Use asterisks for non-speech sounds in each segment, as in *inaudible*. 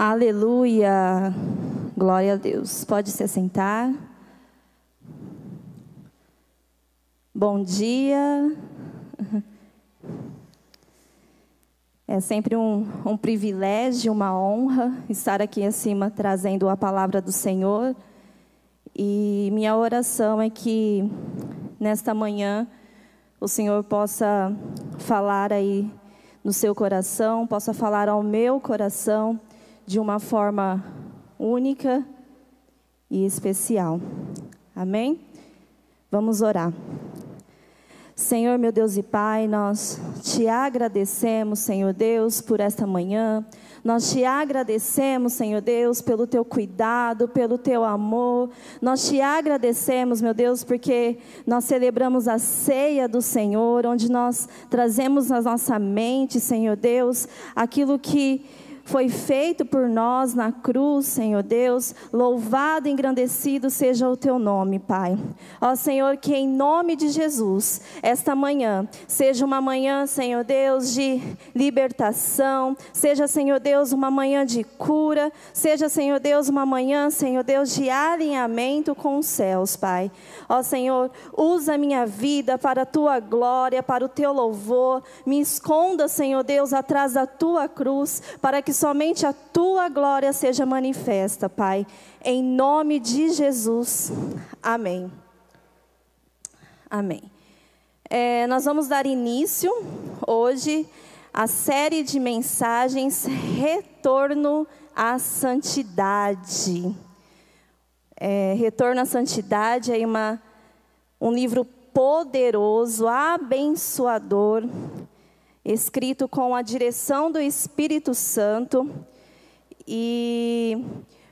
Aleluia. Glória a Deus. Pode se assentar. Bom dia. É sempre um, um privilégio, uma honra estar aqui acima trazendo a palavra do Senhor. E minha oração é que nesta manhã o Senhor possa falar aí no seu coração, possa falar ao meu coração de uma forma única e especial. Amém? Vamos orar. Senhor, meu Deus e Pai, nós te agradecemos, Senhor Deus, por esta manhã. Nós te agradecemos, Senhor Deus, pelo teu cuidado, pelo teu amor. Nós te agradecemos, meu Deus, porque nós celebramos a ceia do Senhor, onde nós trazemos na nossa mente, Senhor Deus, aquilo que foi feito por nós na cruz, Senhor Deus. Louvado e engrandecido seja o teu nome, Pai. Ó Senhor, que em nome de Jesus, esta manhã seja uma manhã, Senhor Deus, de libertação, seja, Senhor Deus, uma manhã de cura, seja, Senhor Deus, uma manhã, Senhor Deus, de alinhamento com os céus, Pai. Ó Senhor, usa minha vida para a tua glória, para o teu louvor. Me esconda, Senhor Deus, atrás da tua cruz, para que somente a tua glória seja manifesta, Pai. Em nome de Jesus. Amém. Amém. É, nós vamos dar início hoje à série de mensagens Retorno à Santidade. É, Retorno à Santidade é uma, um livro poderoso, abençoador escrito com a direção do Espírito Santo. E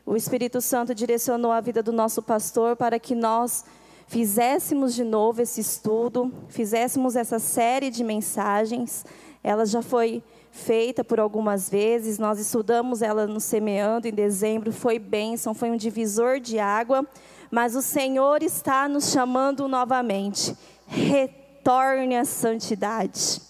o Espírito Santo direcionou a vida do nosso pastor para que nós fizéssemos de novo esse estudo, fizéssemos essa série de mensagens. Ela já foi feita por algumas vezes, nós estudamos ela no Semeando em dezembro, foi bênção, foi um divisor de água, mas o Senhor está nos chamando novamente. Retorne à santidade.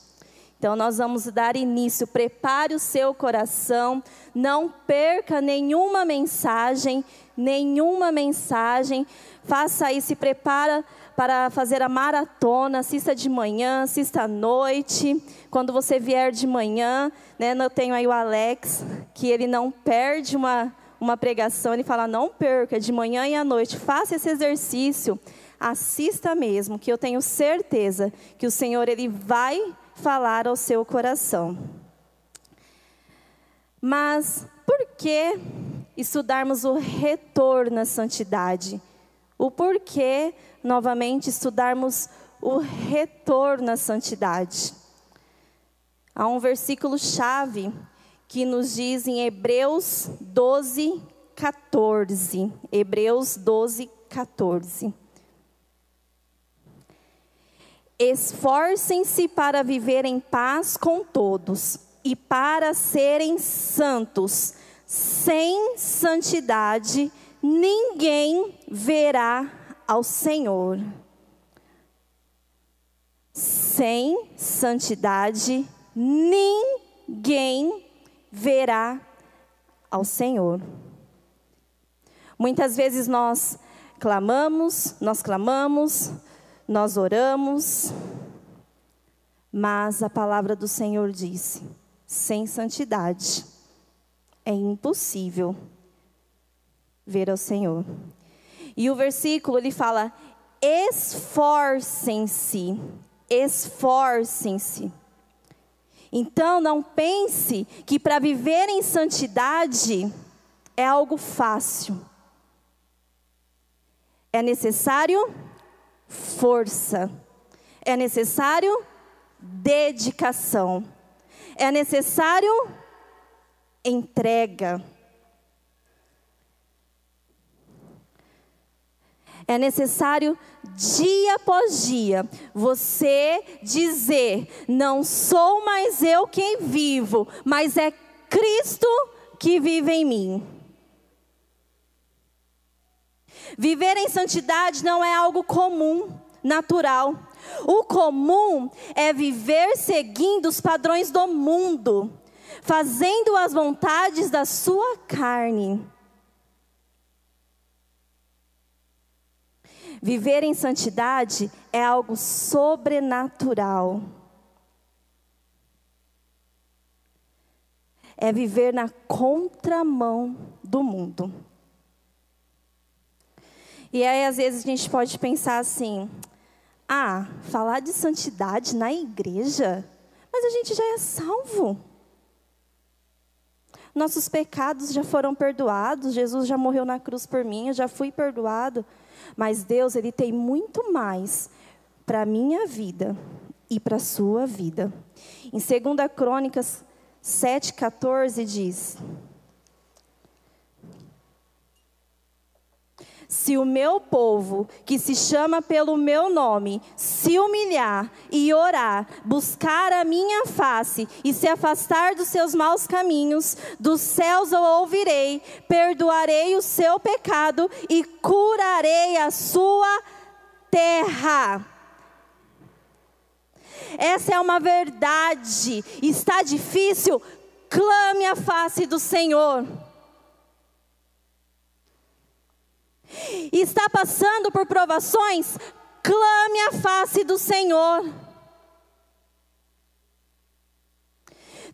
Então, nós vamos dar início. Prepare o seu coração. Não perca nenhuma mensagem, nenhuma mensagem. Faça aí, se prepara para fazer a maratona. Assista de manhã, assista à noite. Quando você vier de manhã, né, eu tenho aí o Alex, que ele não perde uma, uma pregação. Ele fala: não perca, de manhã e à noite. Faça esse exercício. Assista mesmo, que eu tenho certeza que o Senhor ele vai falar ao seu coração. Mas por que estudarmos o retorno à santidade? O porquê, novamente, estudarmos o retorno à santidade? Há um versículo chave que nos diz em Hebreus 12, 14. Hebreus 12, 14. Esforcem-se para viver em paz com todos e para serem santos. Sem santidade, ninguém verá ao Senhor. Sem santidade, ninguém verá ao Senhor. Muitas vezes nós clamamos, nós clamamos, nós oramos, mas a palavra do Senhor disse: sem santidade é impossível ver ao Senhor. E o versículo ele fala: esforcem-se, esforcem-se. Então não pense que para viver em santidade é algo fácil. É necessário força. É necessário dedicação. É necessário entrega. É necessário dia após dia você dizer: não sou mais eu quem vivo, mas é Cristo que vive em mim. Viver em santidade não é algo comum, natural. O comum é viver seguindo os padrões do mundo. fazendo as vontades da sua carne. Viver em santidade é algo sobrenatural. É viver na contramão do mundo. E aí, às vezes, a gente pode pensar assim: ah, falar de santidade na igreja? Mas a gente já é salvo. Nossos pecados já foram perdoados, Jesus já morreu na cruz por mim, eu já fui perdoado. Mas Deus, Ele tem muito mais para a minha vida e para a sua vida. Em 2 Crônicas 7,14 diz: Se o meu povo, que se chama pelo meu nome, se humilhar e orar, buscar a minha face e se afastar dos seus maus caminhos, dos céus eu ouvirei, perdoarei o seu pecado e curarei a sua terra. Essa é uma verdade. Está difícil? Clame a face do Senhor. Está passando por provações, clame a face do Senhor.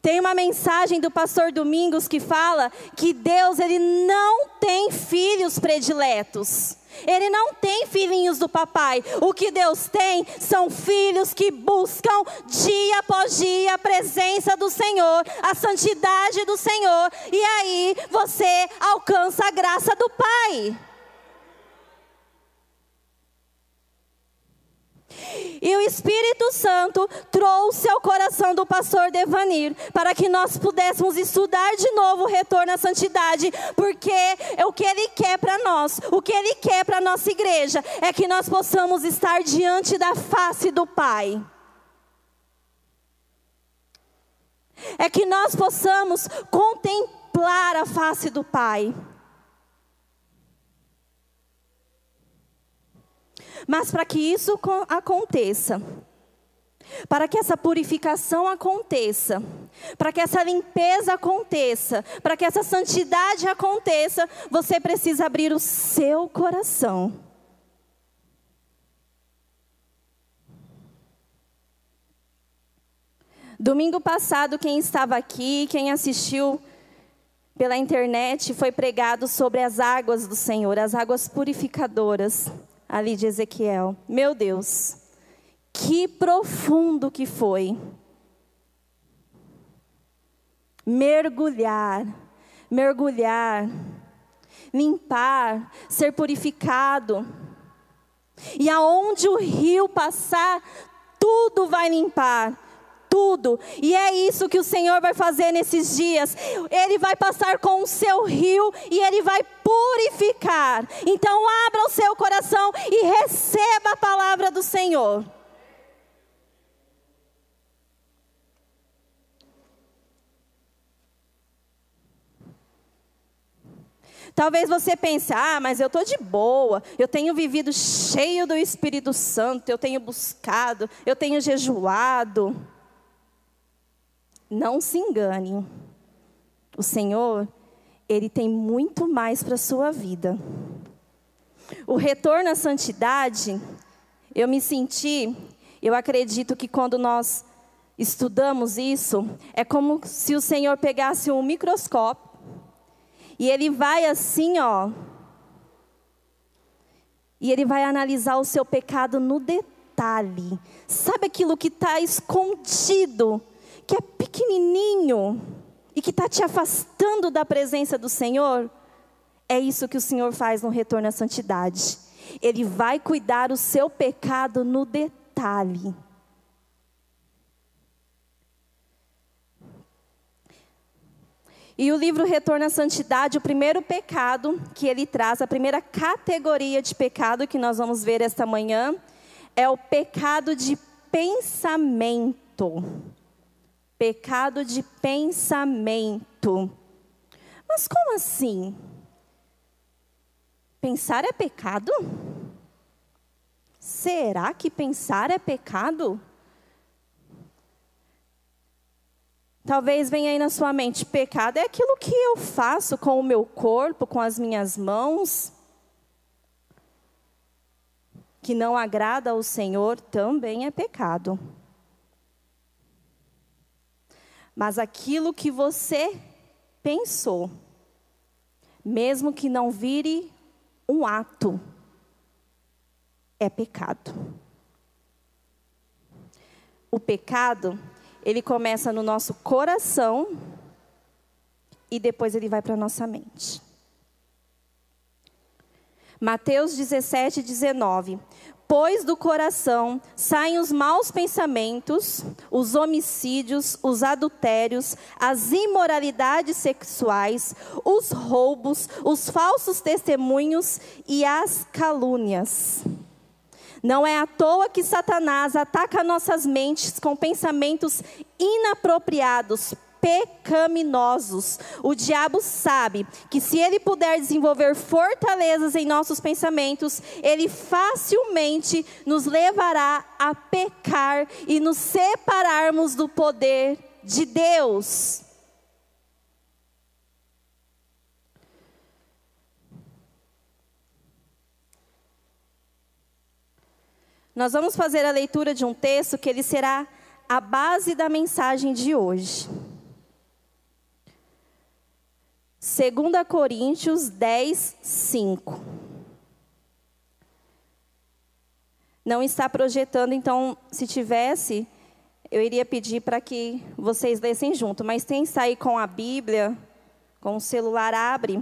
Tem uma mensagem do pastor Domingos que fala que Deus ele não tem filhos prediletos. Ele não tem filhinhos do papai. O que Deus tem são filhos que buscam dia após dia a presença do Senhor, a santidade do Senhor, e aí você alcança a graça do Pai. E o Espírito Santo trouxe ao coração do pastor Devanir para que nós pudéssemos estudar de novo o retorno à santidade, porque é o que ele quer para nós, o que ele quer para nossa igreja é que nós possamos estar diante da face do Pai. É que nós possamos contemplar a face do Pai. Mas para que isso aconteça, para que essa purificação aconteça, para que essa limpeza aconteça, para que essa santidade aconteça, você precisa abrir o seu coração. Domingo passado, quem estava aqui, quem assistiu pela internet, foi pregado sobre as águas do Senhor, as águas purificadoras ali de Ezequiel. Meu Deus, que profundo que foi. Mergulhar, mergulhar, limpar, ser purificado. E aonde o rio passar, tudo vai limpar, tudo. E é isso que o Senhor vai fazer nesses dias. Ele vai passar com o seu rio e ele vai purificar. Então abra o seu coração e receba a palavra do Senhor. Talvez você pense, ah, mas eu estou de boa, eu tenho vivido cheio do Espírito Santo, eu tenho buscado, eu tenho jejuado. Não se engane. O Senhor, Ele tem muito mais para a sua vida. O retorno à santidade, eu me senti, eu acredito que quando nós estudamos isso, é como se o Senhor pegasse um microscópio e ele vai assim, ó, e ele vai analisar o seu pecado no detalhe. Sabe aquilo que está escondido que é pequenininho e que está te afastando da presença do Senhor, é isso que o Senhor faz no retorno à santidade. Ele vai cuidar o seu pecado no detalhe. E o livro Retorno à Santidade, o primeiro pecado que ele traz, a primeira categoria de pecado que nós vamos ver esta manhã, é o pecado de pensamento pecado de pensamento. Mas como assim? Pensar é pecado? Será que pensar é pecado? Talvez venha aí na sua mente: pecado é aquilo que eu faço com o meu corpo, com as minhas mãos, que não agrada ao Senhor, também é pecado. Mas aquilo que você pensou, mesmo que não vire um ato, é pecado. O pecado, ele começa no nosso coração e depois ele vai para a nossa mente. Mateus 17, 19 pois do coração saem os maus pensamentos, os homicídios, os adultérios, as imoralidades sexuais, os roubos, os falsos testemunhos e as calúnias. Não é à toa que Satanás ataca nossas mentes com pensamentos inapropriados, pecaminosos. O diabo sabe que se ele puder desenvolver fortalezas em nossos pensamentos, ele facilmente nos levará a pecar e nos separarmos do poder de Deus. Nós vamos fazer a leitura de um texto que ele será a base da mensagem de hoje. 2 Coríntios 10, 5. Não está projetando, então, se tivesse, eu iria pedir para que vocês lessem junto. Mas tem sair com a Bíblia, com o celular, abre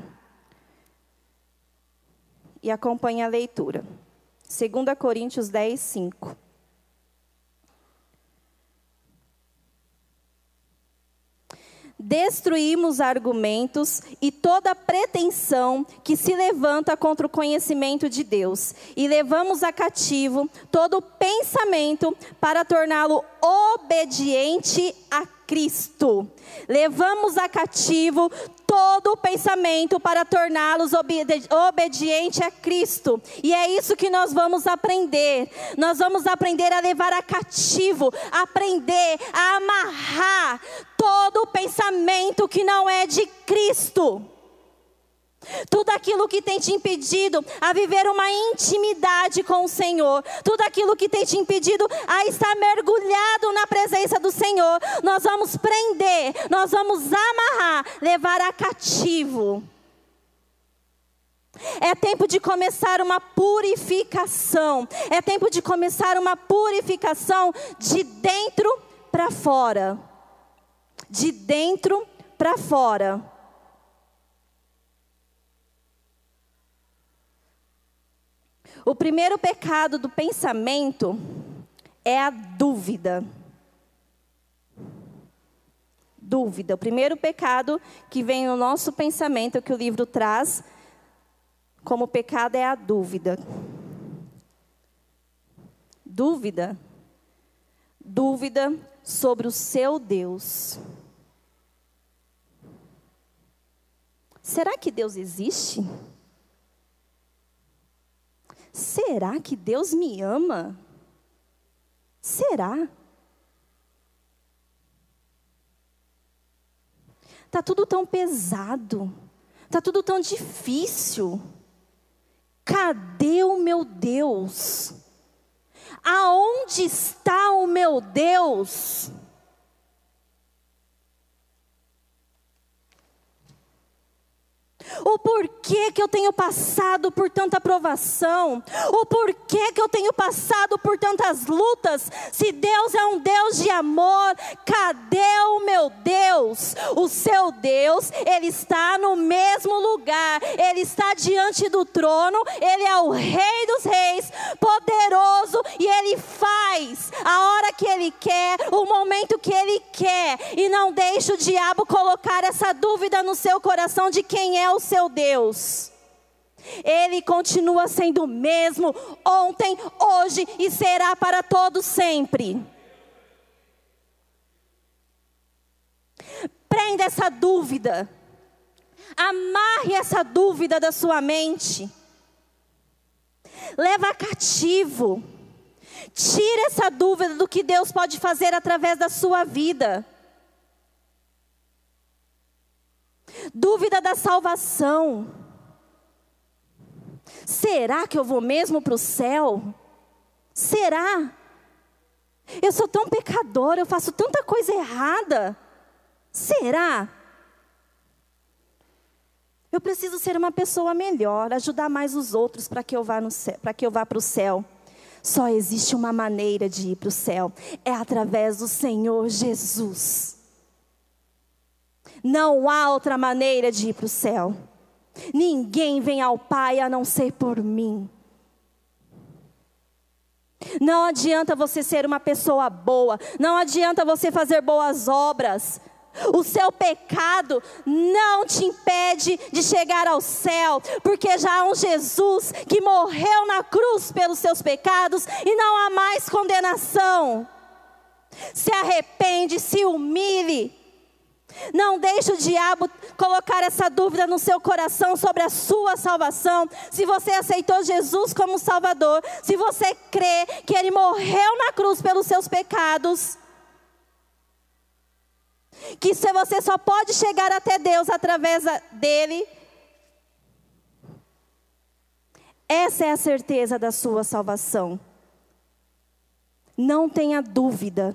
e acompanha a leitura. 2 Coríntios 10, 5. Destruímos argumentos e toda pretensão que se levanta contra o conhecimento de Deus, e levamos a cativo todo pensamento para torná-lo obediente a Cristo. Levamos a cativo todo o pensamento para torná-los obedi obediente a Cristo. E é isso que nós vamos aprender. Nós vamos aprender a levar a cativo, aprender a amarrar todo o pensamento que não é de Cristo. Tudo aquilo que tem te impedido a viver uma intimidade com o Senhor, tudo aquilo que tem te impedido a estar mergulhado na presença do Senhor, nós vamos prender, nós vamos amarrar, levar a cativo. É tempo de começar uma purificação, é tempo de começar uma purificação de dentro para fora. De dentro para fora. O primeiro pecado do pensamento é a dúvida. Dúvida. O primeiro pecado que vem no nosso pensamento, que o livro traz como pecado, é a dúvida. Dúvida. Dúvida sobre o seu Deus. Será que Deus existe? Será que Deus me ama? Será? Tá tudo tão pesado. Tá tudo tão difícil. Cadê o meu Deus? Aonde está o meu Deus? O porquê que eu tenho passado por tanta provação, o porquê que eu tenho passado por tantas lutas. Se Deus é um Deus de amor, cadê o meu Deus? O seu Deus, ele está no mesmo lugar, ele está diante do trono, ele é o Rei dos Reis, poderoso e ele faz a hora que ele quer, o momento que ele quer, e não deixa o diabo colocar essa dúvida no seu coração de quem é o seu Deus. Ele continua sendo o mesmo ontem, hoje e será para todo sempre. Prenda essa dúvida. Amarre essa dúvida da sua mente. Leva cativo. Tire essa dúvida do que Deus pode fazer através da sua vida. Dúvida da salvação. Será que eu vou mesmo para o céu? Será? Eu sou tão pecadora, eu faço tanta coisa errada. Será? Eu preciso ser uma pessoa melhor, ajudar mais os outros para que eu vá para que eu vá para o céu. Só existe uma maneira de ir para o céu, é através do Senhor Jesus. Não há outra maneira de ir para o céu. Ninguém vem ao Pai a não ser por mim. Não adianta você ser uma pessoa boa, não adianta você fazer boas obras. O seu pecado não te impede de chegar ao céu, porque já há um Jesus que morreu na cruz pelos seus pecados e não há mais condenação. Se arrepende, se humilhe. Não deixe o diabo colocar essa dúvida no seu coração sobre a sua salvação. Se você aceitou Jesus como Salvador, se você crê que Ele morreu na cruz pelos seus pecados, que se você só pode chegar até Deus através dele, essa é a certeza da sua salvação. Não tenha dúvida.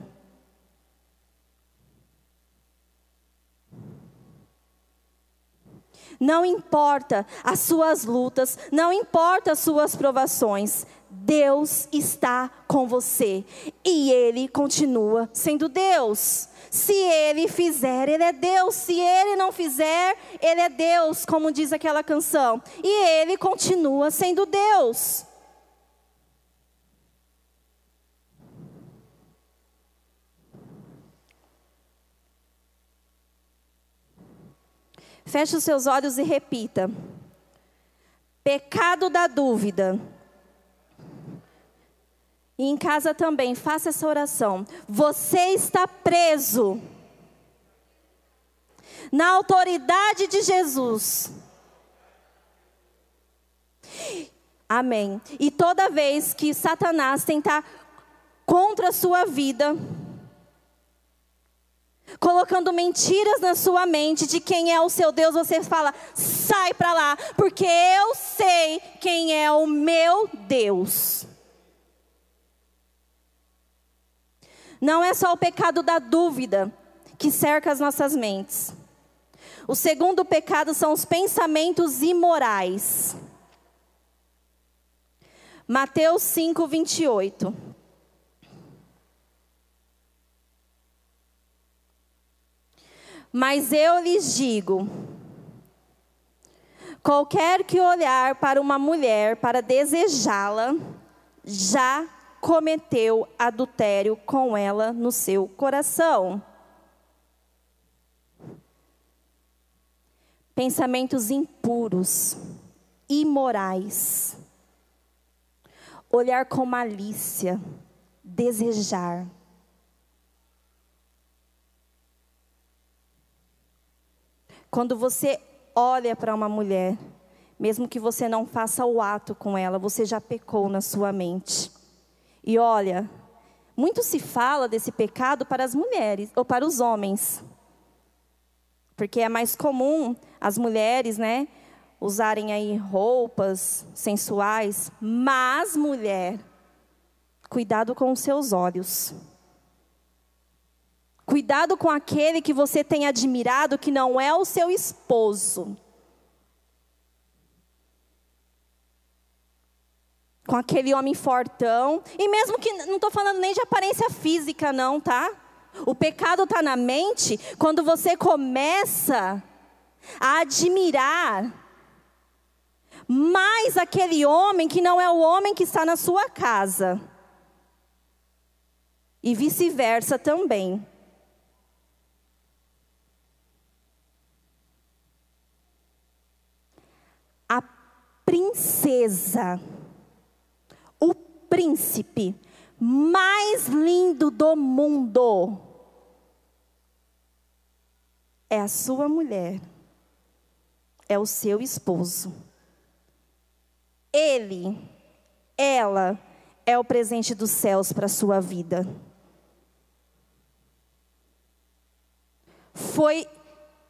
Não importa as suas lutas, não importa as suas provações, Deus está com você e Ele continua sendo Deus. Se Ele fizer, Ele é Deus. Se Ele não fizer, Ele é Deus, como diz aquela canção. E Ele continua sendo Deus. Feche os seus olhos e repita: Pecado da dúvida. E em casa também, faça essa oração. Você está preso na autoridade de Jesus. Amém. E toda vez que Satanás tentar contra a sua vida, colocando mentiras na sua mente de quem é o seu Deus, você fala: sai para lá, porque eu sei quem é o meu Deus. Não é só o pecado da dúvida que cerca as nossas mentes. O segundo pecado são os pensamentos imorais. Mateus 5, 28. Mas eu lhes digo: qualquer que olhar para uma mulher para desejá-la, já cometeu adultério com ela no seu coração. Pensamentos impuros, imorais, olhar com malícia, desejar. Quando você olha para uma mulher, mesmo que você não faça o ato com ela, você já pecou na sua mente. E olha, muito se fala desse pecado para as mulheres ou para os homens. Porque é mais comum as mulheres, né, usarem aí roupas sensuais, mas mulher, cuidado com os seus olhos. Cuidado com aquele que você tem admirado que não é o seu esposo. Com aquele homem fortão. E mesmo que, não estou falando nem de aparência física, não, tá? O pecado está na mente quando você começa a admirar mais aquele homem que não é o homem que está na sua casa. E vice-versa também. Princesa, o príncipe mais lindo do mundo é a sua mulher, é o seu esposo. Ele, ela, é o presente dos céus para a sua vida. Foi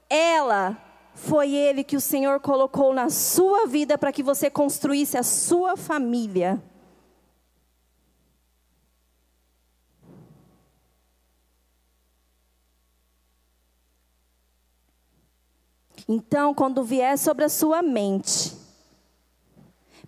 ela foi Ele que o Senhor colocou na sua vida para que você construísse a sua família. Então, quando vier sobre a sua mente,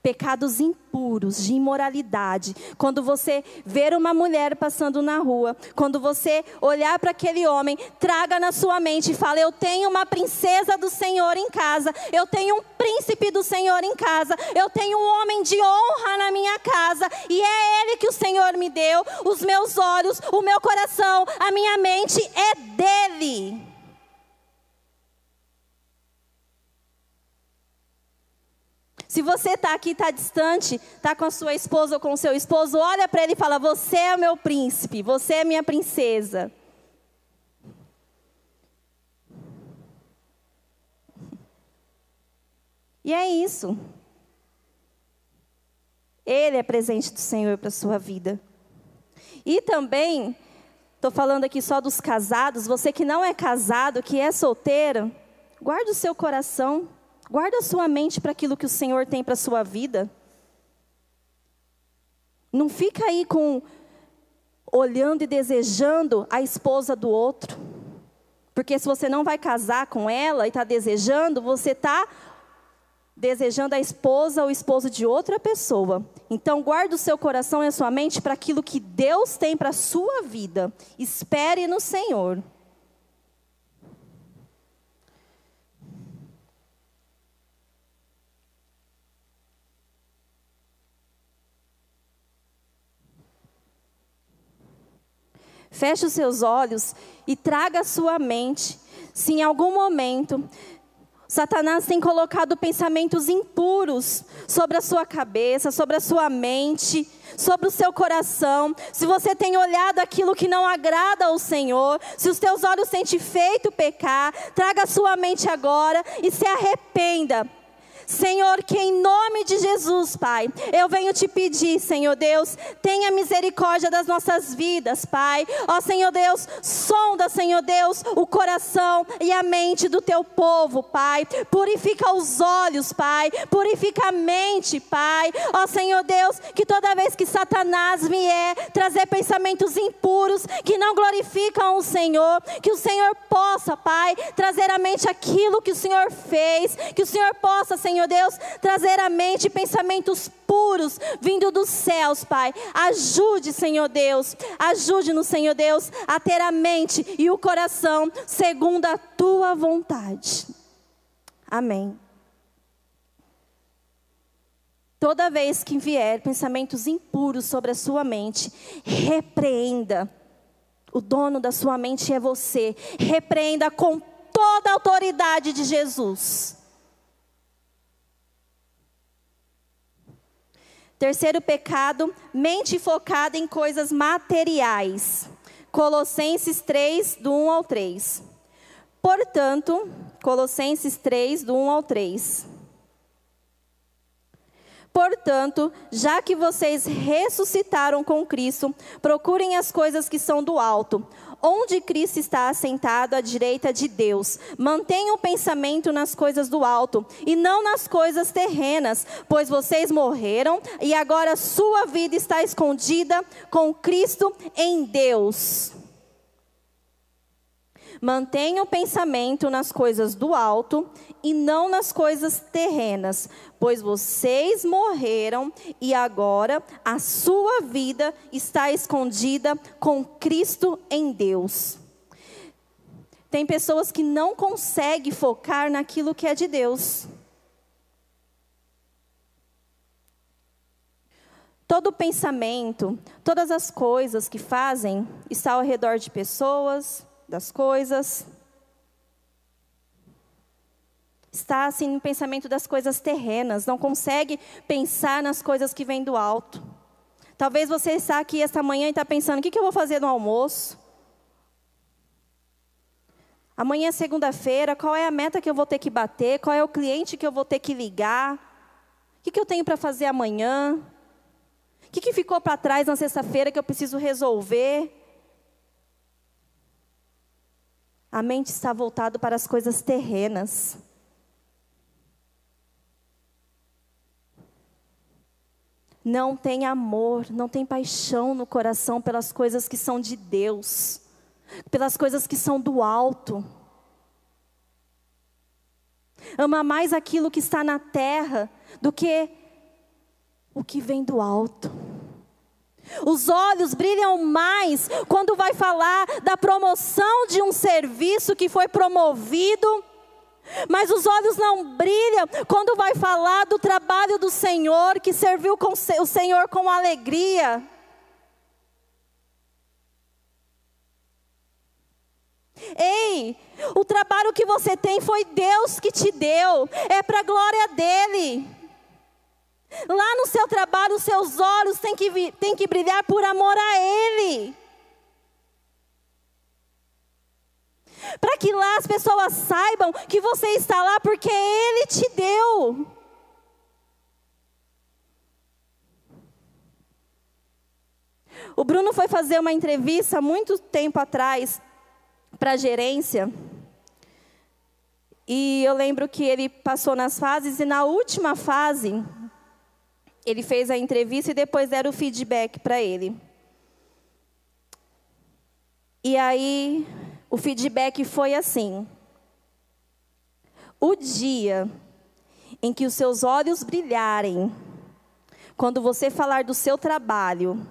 pecados impuros, de imoralidade. Quando você ver uma mulher passando na rua, quando você olhar para aquele homem, traga na sua mente e fale: Eu tenho uma princesa do Senhor em casa, eu tenho um príncipe do Senhor em casa, eu tenho um homem de honra na minha casa, e é ele que o Senhor me deu. Os meus olhos, o meu coração, a minha mente é dele. Se você está aqui, está distante, está com sua esposa ou com seu esposo, olha para ele e fala: Você é o meu príncipe, você é minha princesa. E é isso. Ele é presente do Senhor para a sua vida. E também, estou falando aqui só dos casados, você que não é casado, que é solteiro, guarde o seu coração Guarda a sua mente para aquilo que o Senhor tem para a sua vida. Não fica aí com olhando e desejando a esposa do outro. Porque se você não vai casar com ela e está desejando, você está desejando a esposa ou esposo de outra pessoa. Então guarde o seu coração e a sua mente para aquilo que Deus tem para a sua vida. Espere no Senhor. Feche os seus olhos e traga a sua mente. Se em algum momento Satanás tem colocado pensamentos impuros sobre a sua cabeça, sobre a sua mente, sobre o seu coração. Se você tem olhado aquilo que não agrada ao Senhor, se os teus olhos têm te feito pecar, traga a sua mente agora e se arrependa Senhor, que em nome de Jesus, Pai, eu venho te pedir, Senhor Deus, tenha misericórdia das nossas vidas, Pai. Ó Senhor Deus, sonda, Senhor Deus, o coração e a mente do teu povo, Pai. Purifica os olhos, Pai. Purifica a mente, Pai. Ó Senhor Deus, que toda vez que Satanás vier trazer pensamentos impuros que não glorificam o Senhor, que o Senhor possa, Pai, trazer à mente aquilo que o Senhor fez, que o Senhor possa, Senhor Senhor Deus, trazer à mente pensamentos puros vindo dos céus, Pai. Ajude, Senhor Deus, ajude-nos, Senhor Deus, a ter a mente e o coração segundo a tua vontade. Amém. Toda vez que vier pensamentos impuros sobre a sua mente, repreenda. O dono da sua mente é você. Repreenda com toda a autoridade de Jesus. Terceiro pecado, mente focada em coisas materiais. Colossenses 3, do 1 ao 3. Portanto, Colossenses 3, do 1 ao 3. Portanto, já que vocês ressuscitaram com Cristo, procurem as coisas que são do alto, onde Cristo está assentado à direita de Deus. Mantenham o pensamento nas coisas do alto e não nas coisas terrenas, pois vocês morreram e agora sua vida está escondida com Cristo em Deus. Mantenha o pensamento nas coisas do alto e não nas coisas terrenas, pois vocês morreram e agora a sua vida está escondida com Cristo em Deus. Tem pessoas que não conseguem focar naquilo que é de Deus. Todo pensamento, todas as coisas que fazem, está ao redor de pessoas, das coisas. Está assim no pensamento das coisas terrenas, não consegue pensar nas coisas que vêm do alto. Talvez você está aqui esta manhã e está pensando: o que, que eu vou fazer no almoço? Amanhã é segunda-feira, qual é a meta que eu vou ter que bater? Qual é o cliente que eu vou ter que ligar? O que, que eu tenho para fazer amanhã? O que, que ficou para trás na sexta-feira que eu preciso resolver? A mente está voltada para as coisas terrenas. Não tem amor, não tem paixão no coração pelas coisas que são de Deus, pelas coisas que são do alto. Ama mais aquilo que está na terra do que o que vem do alto. Os olhos brilham mais quando vai falar da promoção de um serviço que foi promovido, mas os olhos não brilham quando vai falar do trabalho do Senhor que serviu o Senhor com alegria. Ei, o trabalho que você tem foi Deus que te deu, é para a glória dEle. Lá no seu trabalho, os seus olhos têm que, têm que brilhar por amor a Ele. Para que lá as pessoas saibam que você está lá porque Ele te deu. O Bruno foi fazer uma entrevista muito tempo atrás para a gerência. E eu lembro que ele passou nas fases, e na última fase, ele fez a entrevista e depois deram o feedback para ele. E aí, o feedback foi assim: o dia em que os seus olhos brilharem, quando você falar do seu trabalho,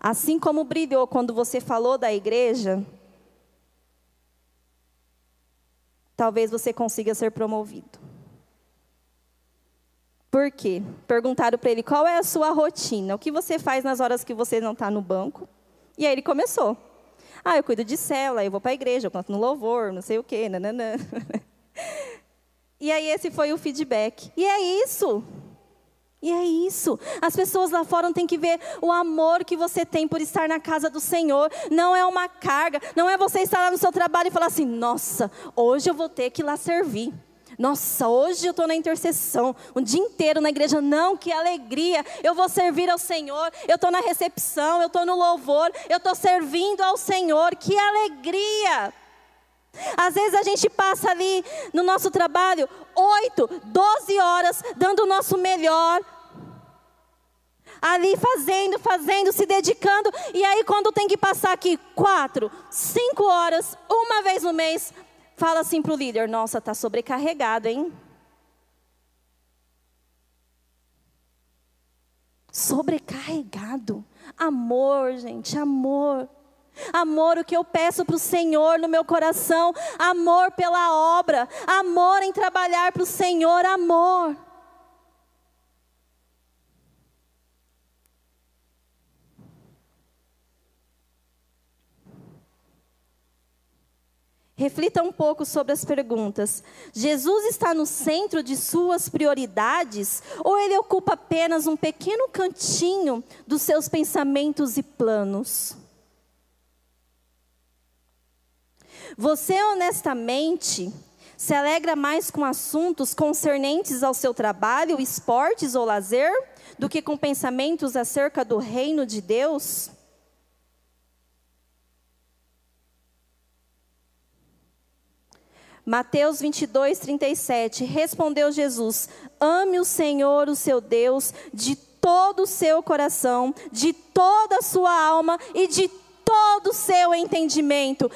assim como brilhou quando você falou da igreja, talvez você consiga ser promovido. Por quê? Perguntaram para ele qual é a sua rotina, o que você faz nas horas que você não está no banco. E aí ele começou. Ah, eu cuido de cela, eu vou para a igreja, eu canto no louvor, não sei o quê, nananã. *laughs* e aí esse foi o feedback. E é isso. E é isso. As pessoas lá fora têm que ver o amor que você tem por estar na casa do Senhor. Não é uma carga. Não é você estar lá no seu trabalho e falar assim: nossa, hoje eu vou ter que ir lá servir. Nossa, hoje eu estou na intercessão, um dia inteiro na igreja. Não, que alegria! Eu vou servir ao Senhor. Eu estou na recepção, eu estou no louvor, eu estou servindo ao Senhor. Que alegria! Às vezes a gente passa ali no nosso trabalho oito, doze horas, dando o nosso melhor, ali fazendo, fazendo, se dedicando, e aí quando tem que passar aqui quatro, cinco horas, uma vez no mês, Fala assim para o líder: Nossa, está sobrecarregado, hein? Sobrecarregado. Amor, gente, amor. Amor, o que eu peço para o Senhor no meu coração. Amor pela obra. Amor em trabalhar para o Senhor. Amor. Reflita um pouco sobre as perguntas. Jesus está no centro de suas prioridades ou ele ocupa apenas um pequeno cantinho dos seus pensamentos e planos? Você honestamente se alegra mais com assuntos concernentes ao seu trabalho, esportes ou lazer, do que com pensamentos acerca do reino de Deus? Mateus 22, 37. Respondeu Jesus: Ame o Senhor, o seu Deus, de todo o seu coração, de toda a sua alma e de todo o seu entendimento.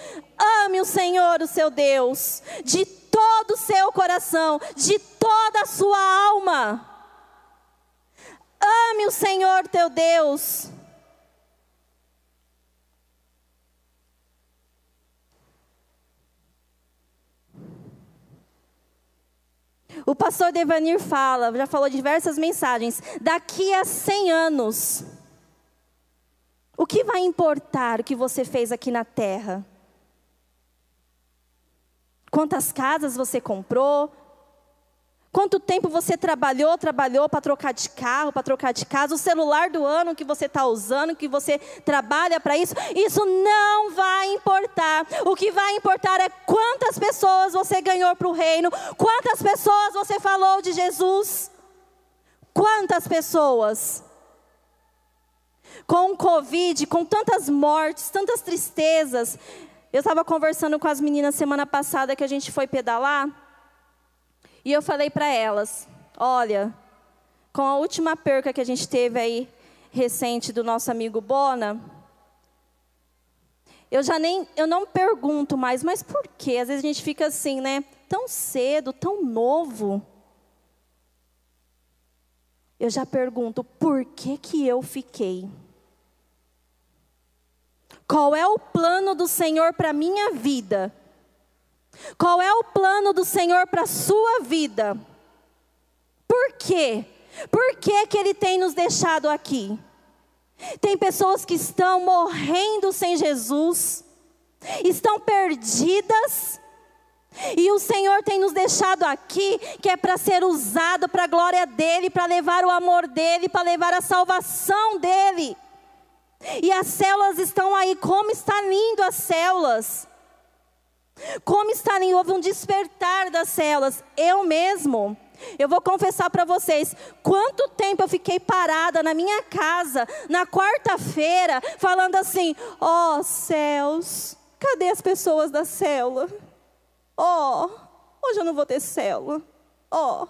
Ame o Senhor, o seu Deus, de todo o seu coração, de toda a sua alma. Ame o Senhor teu Deus. O pastor Devanir fala, já falou diversas mensagens, daqui a 100 anos, o que vai importar o que você fez aqui na terra? Quantas casas você comprou? Quanto tempo você trabalhou, trabalhou para trocar de carro, para trocar de casa, o celular do ano que você está usando, que você trabalha para isso, isso não vai importar. O que vai importar é quantas pessoas você ganhou para o reino, quantas pessoas você falou de Jesus. Quantas pessoas? Com o Covid, com tantas mortes, tantas tristezas. Eu estava conversando com as meninas semana passada que a gente foi pedalar. E eu falei para elas: olha, Com a última perca que a gente teve aí recente do nosso amigo Bona, eu já nem, eu não pergunto mais, mas por quê? Às vezes a gente fica assim, né? Tão cedo, tão novo. Eu já pergunto, por que que eu fiquei? Qual é o plano do Senhor para minha vida? Qual é o plano do Senhor para a sua vida? Por quê? Por que, que Ele tem nos deixado aqui? Tem pessoas que estão morrendo sem Jesus, estão perdidas, e o Senhor tem nos deixado aqui, que é para ser usado para a glória dEle, para levar o amor dEle, para levar a salvação dEle. E as células estão aí, como está lindo as células. Como está lindo, houve um despertar das células. Eu mesmo, eu vou confessar para vocês, quanto tempo eu fiquei parada na minha casa, na quarta-feira, falando assim: ó oh, céus, cadê as pessoas da célula? Ó, oh, hoje eu não vou ter célula. Ó. Oh.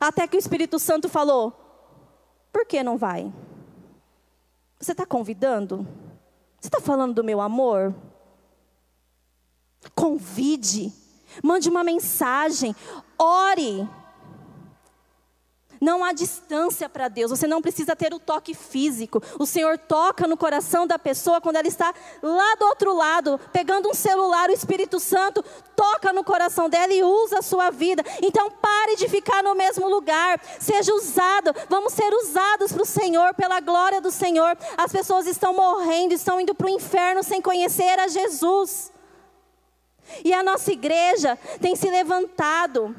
Até que o Espírito Santo falou: por que não vai? Você está convidando? Você está falando do meu amor? Convide. Mande uma mensagem, ore. Não há distância para Deus, você não precisa ter o toque físico. O Senhor toca no coração da pessoa quando ela está lá do outro lado, pegando um celular, o Espírito Santo toca no coração dela e usa a sua vida. Então pare de ficar no mesmo lugar, seja usado. Vamos ser usados para o Senhor, pela glória do Senhor. As pessoas estão morrendo, estão indo para o inferno sem conhecer a Jesus. E a nossa igreja tem se levantado.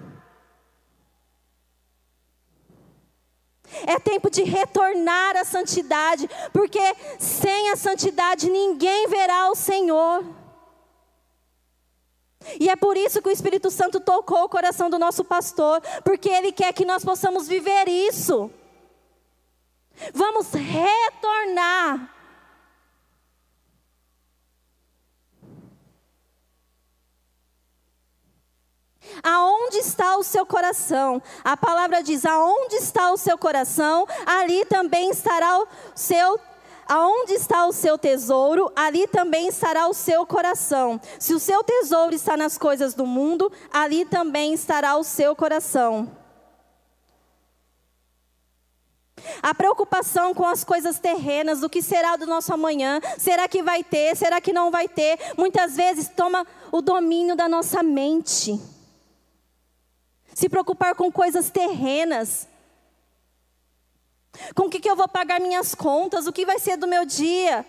É tempo de retornar à santidade, porque sem a santidade ninguém verá o Senhor. E é por isso que o Espírito Santo tocou o coração do nosso pastor, porque ele quer que nós possamos viver isso. Vamos retornar Aonde está o seu coração? A palavra diz: aonde está o seu coração, ali também estará o seu Aonde está o seu tesouro, ali também estará o seu coração. Se o seu tesouro está nas coisas do mundo, ali também estará o seu coração. A preocupação com as coisas terrenas, o que será do nosso amanhã, será que vai ter, será que não vai ter, muitas vezes toma o domínio da nossa mente se preocupar com coisas terrenas. Com o que, que eu vou pagar minhas contas, o que vai ser do meu dia,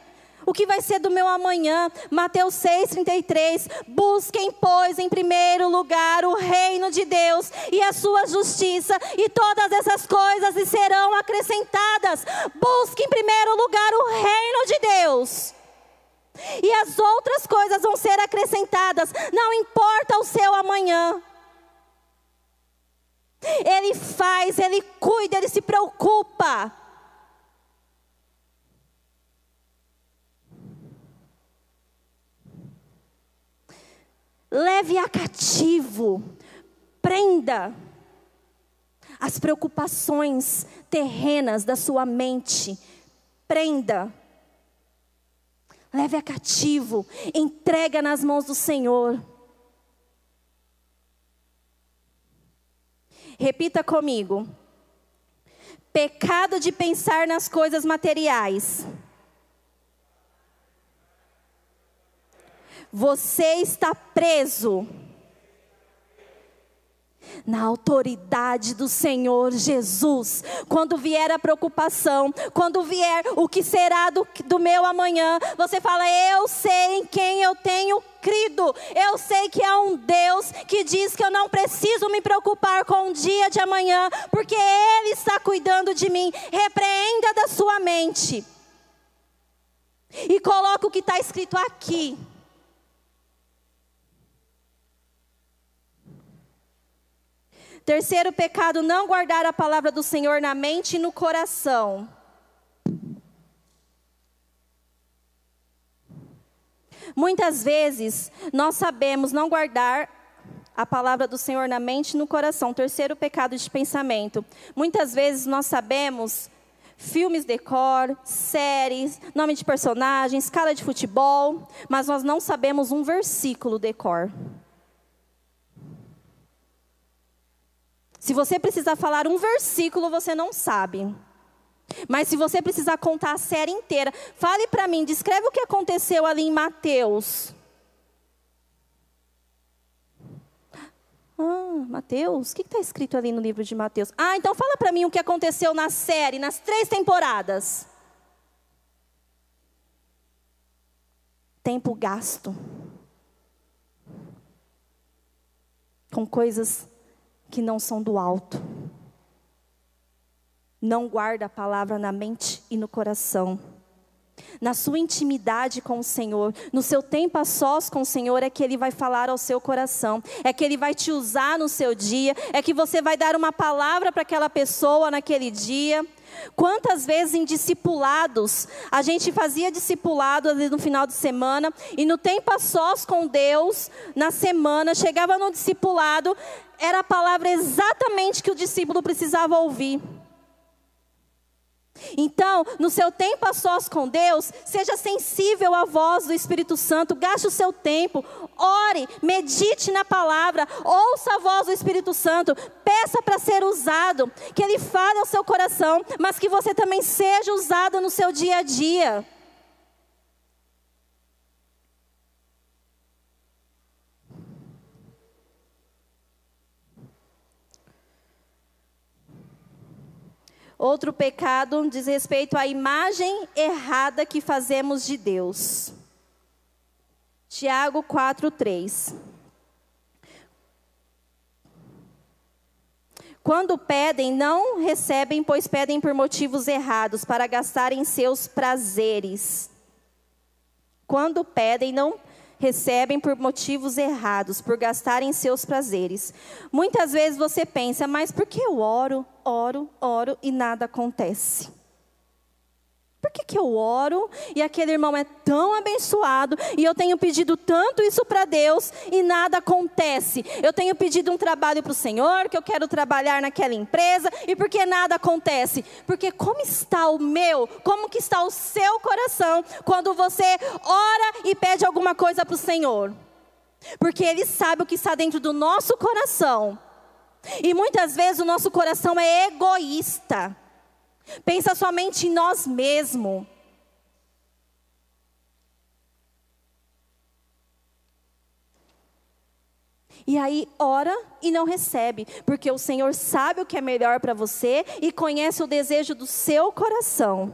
o que vai ser do meu amanhã. Mateus 6,33. Busquem, pois, em primeiro lugar o reino de Deus e a sua justiça, e todas essas coisas lhe serão acrescentadas. Busque em primeiro lugar o reino de Deus. E as outras coisas vão ser acrescentadas, não importa o seu amanhã. Ele faz, ele cuida, ele se preocupa. Leve a cativo, prenda as preocupações terrenas da sua mente, prenda. Leve a cativo, entrega nas mãos do Senhor. Repita comigo. Pecado de pensar nas coisas materiais. Você está preso na autoridade do Senhor Jesus. Quando vier a preocupação, quando vier o que será do, do meu amanhã, você fala: Eu sei em quem eu tenho crido. Eu sei que há um Deus que diz que eu não preciso me preocupar com o dia de amanhã, porque Ele está cuidando de mim. Repreenda da sua mente. E coloca o que está escrito aqui. Terceiro pecado, não guardar a palavra do Senhor na mente e no coração. Muitas vezes nós sabemos não guardar a palavra do Senhor na mente e no coração. Terceiro pecado de pensamento. Muitas vezes nós sabemos filmes de cor, séries, nome de personagem, escala de futebol, mas nós não sabemos um versículo de cor. Se você precisar falar um versículo, você não sabe. Mas se você precisar contar a série inteira, fale para mim, descreve o que aconteceu ali em Mateus. Ah, Mateus? O que está escrito ali no livro de Mateus? Ah, então fala para mim o que aconteceu na série, nas três temporadas. Tempo gasto com coisas que não são do alto. Não guarda a palavra na mente e no coração na sua intimidade com o Senhor, no seu tempo a sós com o Senhor, é que Ele vai falar ao seu coração, é que Ele vai te usar no seu dia, é que você vai dar uma palavra para aquela pessoa naquele dia. Quantas vezes em discipulados, a gente fazia discipulado ali no final de semana, e no tempo a sós com Deus, na semana, chegava no discipulado, era a palavra exatamente que o discípulo precisava ouvir. Então, no seu tempo a sós com Deus, seja sensível à voz do Espírito Santo, gaste o seu tempo, ore, medite na palavra, ouça a voz do Espírito Santo, peça para ser usado, que Ele fale ao seu coração, mas que você também seja usado no seu dia a dia. Outro pecado diz respeito à imagem errada que fazemos de Deus. Tiago 4, 3. Quando pedem, não recebem, pois pedem por motivos errados, para gastarem seus prazeres. Quando pedem, não recebem por motivos errados, por gastarem seus prazeres. Muitas vezes você pensa, mas por que eu oro, oro, oro e nada acontece? Por que, que eu oro e aquele irmão é tão abençoado e eu tenho pedido tanto isso para Deus e nada acontece? Eu tenho pedido um trabalho para o Senhor, que eu quero trabalhar naquela empresa e por que nada acontece? Porque como está o meu, como que está o seu coração quando você ora e pede alguma coisa para o Senhor? Porque Ele sabe o que está dentro do nosso coração. E muitas vezes o nosso coração é egoísta pensa somente em nós mesmos. E aí ora e não recebe, porque o Senhor sabe o que é melhor para você e conhece o desejo do seu coração.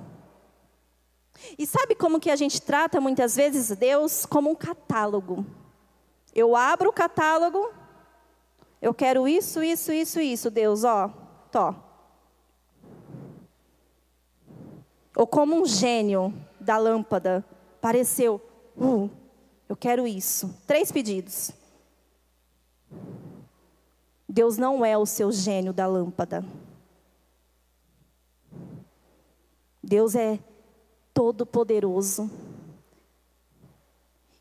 E sabe como que a gente trata muitas vezes Deus como um catálogo? Eu abro o catálogo, eu quero isso, isso, isso, isso, Deus, ó, tó. Ou como um gênio da lâmpada, pareceu, uh, eu quero isso. Três pedidos. Deus não é o seu gênio da lâmpada. Deus é todo-poderoso.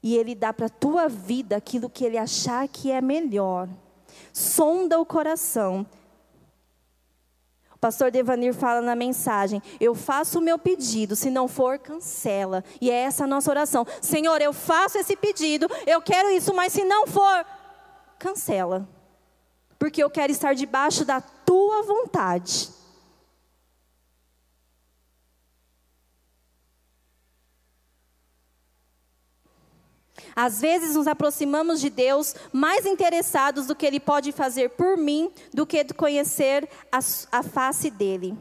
E Ele dá para a tua vida aquilo que Ele achar que é melhor. Sonda o coração pastor Devanir fala na mensagem: Eu faço o meu pedido, se não for, cancela. E é essa a nossa oração: Senhor, eu faço esse pedido, eu quero isso, mas se não for, cancela. Porque eu quero estar debaixo da tua vontade. Às vezes nos aproximamos de Deus mais interessados do que Ele pode fazer por mim do que conhecer a, a face dEle.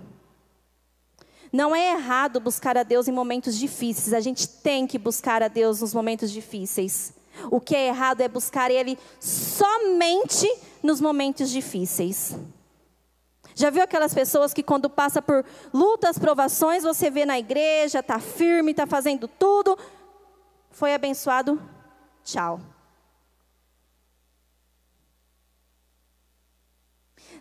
Não é errado buscar a Deus em momentos difíceis, a gente tem que buscar a Deus nos momentos difíceis. O que é errado é buscar Ele somente nos momentos difíceis. Já viu aquelas pessoas que quando passa por lutas, provações, você vê na igreja, está firme, está fazendo tudo, foi abençoado Tchau.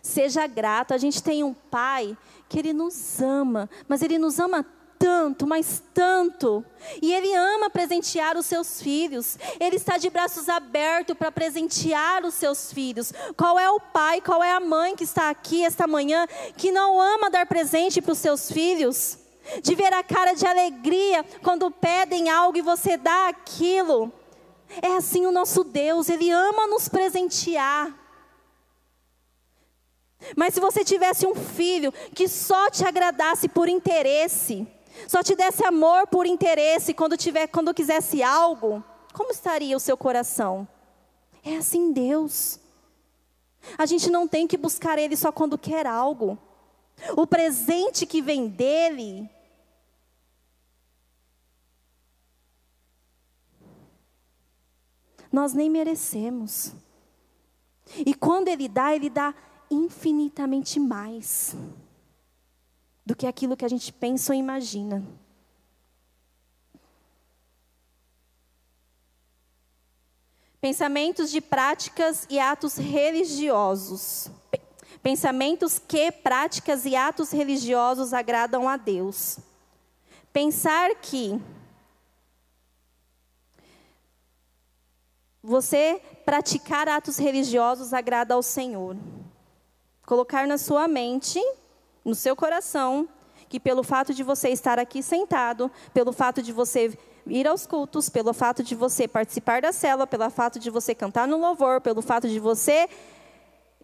Seja grato, a gente tem um pai que ele nos ama, mas ele nos ama tanto, mas tanto. E Ele ama presentear os seus filhos. Ele está de braços abertos para presentear os seus filhos. Qual é o pai, qual é a mãe que está aqui esta manhã que não ama dar presente para os seus filhos? De ver a cara de alegria quando pedem algo e você dá aquilo. É assim o nosso Deus, Ele ama nos presentear. Mas se você tivesse um filho que só te agradasse por interesse, só te desse amor por interesse quando tiver, quando quisesse algo, como estaria o seu coração? É assim Deus. A gente não tem que buscar Ele só quando quer algo. O presente que vem dele nós nem merecemos. E quando Ele dá, Ele dá infinitamente mais do que aquilo que a gente pensa ou imagina. Pensamentos de práticas e atos religiosos. Pensamentos que práticas e atos religiosos agradam a Deus. Pensar que você praticar atos religiosos agrada ao Senhor. Colocar na sua mente no seu coração que pelo fato de você estar aqui sentado, pelo fato de você ir aos cultos, pelo fato de você participar da célula, pelo fato de você cantar no louvor, pelo fato de você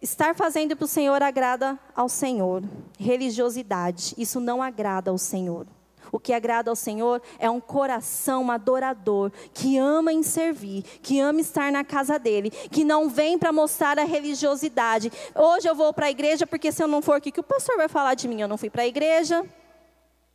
estar fazendo para o Senhor agrada ao Senhor. Religiosidade, isso não agrada ao Senhor. O que agrada ao Senhor é um coração adorador, que ama em servir, que ama estar na casa dele, que não vem para mostrar a religiosidade. Hoje eu vou para a igreja porque se eu não for, o que, que o pastor vai falar de mim? Eu não fui para a igreja.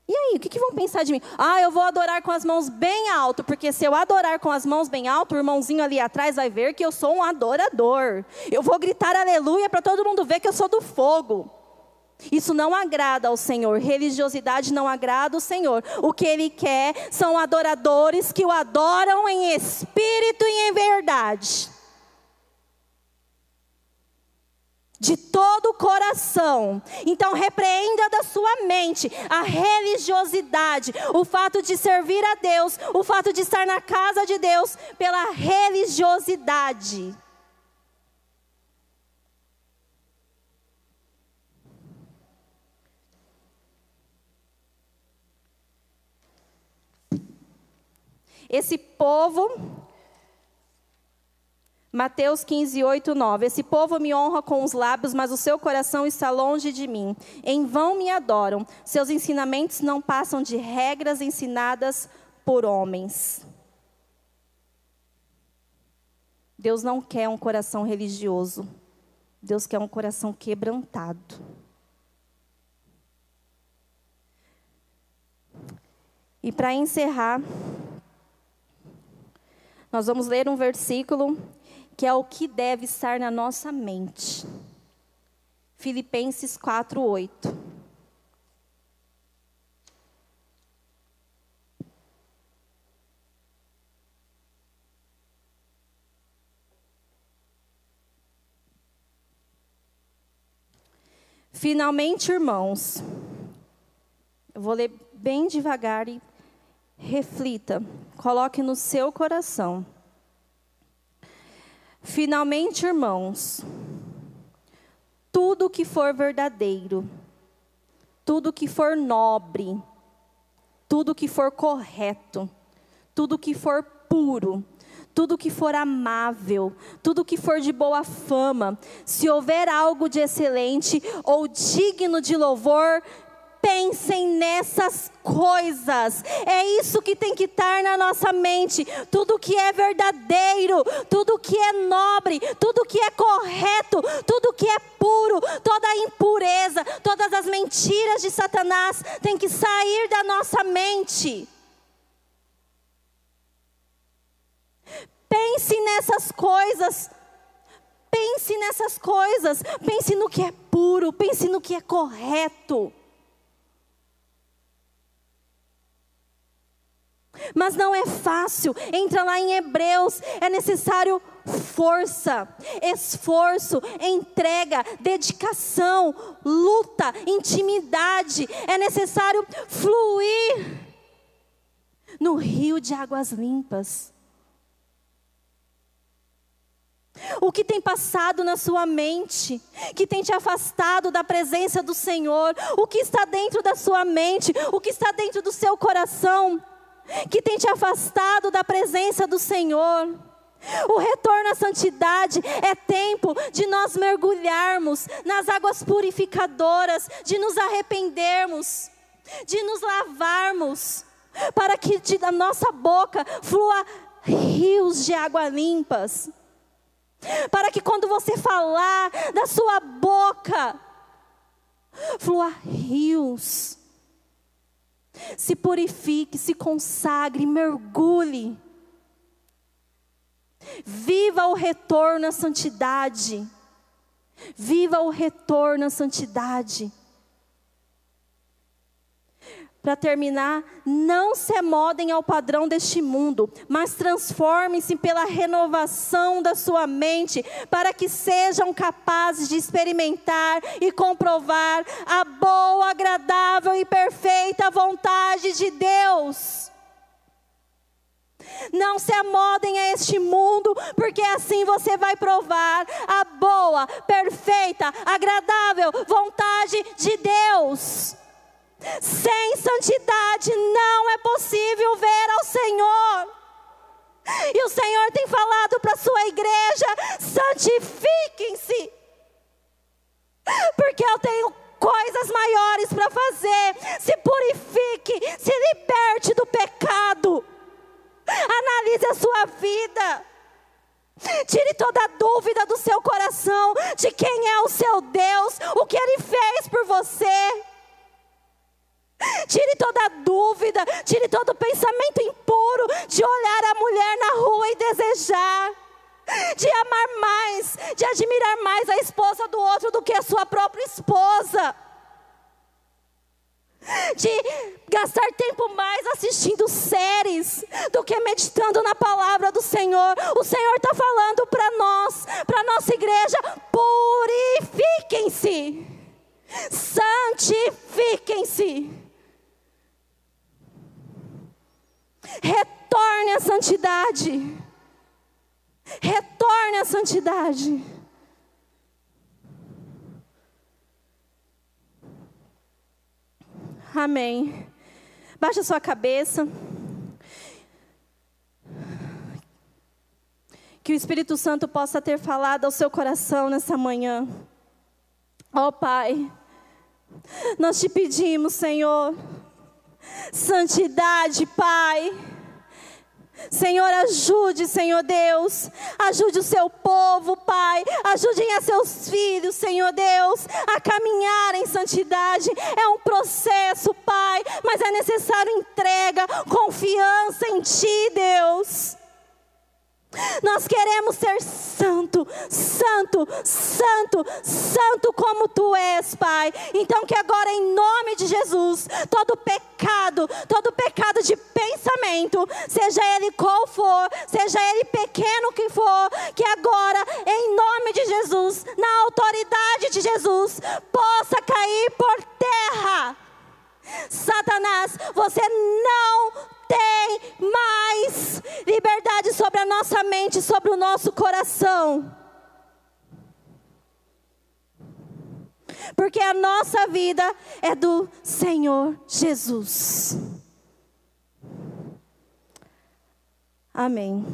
E aí, o que, que, vão pensar de mim? Ah, eu vou adorar com as mãos bem alto, porque se eu adorar com as mãos bem alto, o irmãozinho ali atrás vai ver que eu sou um adorador. Eu vou gritar aleluia para todo mundo ver que eu sou do fogo. Isso não agrada ao Senhor. Religiosidade não agrada ao Senhor. O que Ele quer são adoradores que o adoram em espírito e em verdade. De todo o coração. Então, repreenda da sua mente a religiosidade, o fato de servir a Deus, o fato de estar na casa de Deus pela religiosidade. Esse povo, Mateus 15, 8, 9. Esse povo me honra com os lábios, mas o seu coração está longe de mim. Em vão me adoram. Seus ensinamentos não passam de regras ensinadas por homens. Deus não quer um coração religioso. Deus quer um coração quebrantado. E para encerrar, nós vamos ler um versículo que é o que deve estar na nossa mente. Filipenses 4, 8. Finalmente, irmãos, eu vou ler bem devagar e reflita, coloque no seu coração. Finalmente, irmãos, tudo que for verdadeiro, tudo que for nobre, tudo que for correto, tudo que for puro, tudo que for amável, tudo que for de boa fama, se houver algo de excelente ou digno de louvor, pensem nessas coisas. É isso que tem que estar na nossa mente. Tudo que é verdadeiro, tudo que é nobre, tudo que é correto, tudo que é puro, toda a impureza, todas as mentiras de Satanás tem que sair da nossa mente. Pense nessas coisas. Pense nessas coisas. Pense no que é puro. Pense no que é correto. Mas não é fácil. Entra lá em Hebreus, é necessário força, esforço, entrega, dedicação, luta, intimidade. É necessário fluir no rio de águas limpas. O que tem passado na sua mente, que tem te afastado da presença do Senhor, o que está dentro da sua mente, o que está dentro do seu coração, que tem te afastado da presença do Senhor. O retorno à santidade é tempo de nós mergulharmos nas águas purificadoras, de nos arrependermos, de nos lavarmos, para que da nossa boca flua rios de água limpas. Para que quando você falar da sua boca, flua rios. Se purifique, se consagre, mergulhe. Viva o retorno à santidade. Viva o retorno à santidade. Para terminar, não se amodem ao padrão deste mundo, mas transformem-se pela renovação da sua mente, para que sejam capazes de experimentar e comprovar a boa, agradável e perfeita vontade de Deus. Não se amodem a este mundo, porque assim você vai provar a boa, perfeita, agradável vontade de Deus. Sem santidade não é possível ver ao Senhor. E o Senhor tem falado para a sua igreja: santifiquem-se, porque eu tenho coisas maiores para fazer. Se purifique, se liberte do pecado. Analise a sua vida. Tire toda a dúvida do seu coração de quem é o seu Deus, o que Ele fez por você. Tire toda dúvida, tire todo pensamento impuro de olhar a mulher na rua e desejar, de amar mais, de admirar mais a esposa do outro do que a sua própria esposa, de gastar tempo mais assistindo séries do que meditando na palavra do Senhor. O Senhor está falando para nós, para nossa igreja: purifiquem-se, santifiquem-se. Retorne à santidade. Retorne à santidade. Amém. Baixa sua cabeça. Que o Espírito Santo possa ter falado ao seu coração nessa manhã. Ó oh, Pai, nós te pedimos, Senhor Santidade, Pai. Senhor, ajude, Senhor Deus, ajude o seu povo, Pai, ajudem a seus filhos, Senhor Deus, a caminhar em santidade. É um processo, Pai, mas é necessário entrega, confiança em Ti, Deus. Nós queremos ser santo, santo, santo, santo como tu és, Pai. Então que agora em nome de Jesus, todo pecado, todo pecado de pensamento, seja ele qual for, seja ele pequeno que for, que agora em nome de Jesus, na autoridade de Jesus, possa cair por terra. Satanás, você não tem mais liberdade sobre a nossa mente, sobre o nosso coração. Porque a nossa vida é do Senhor Jesus. Amém.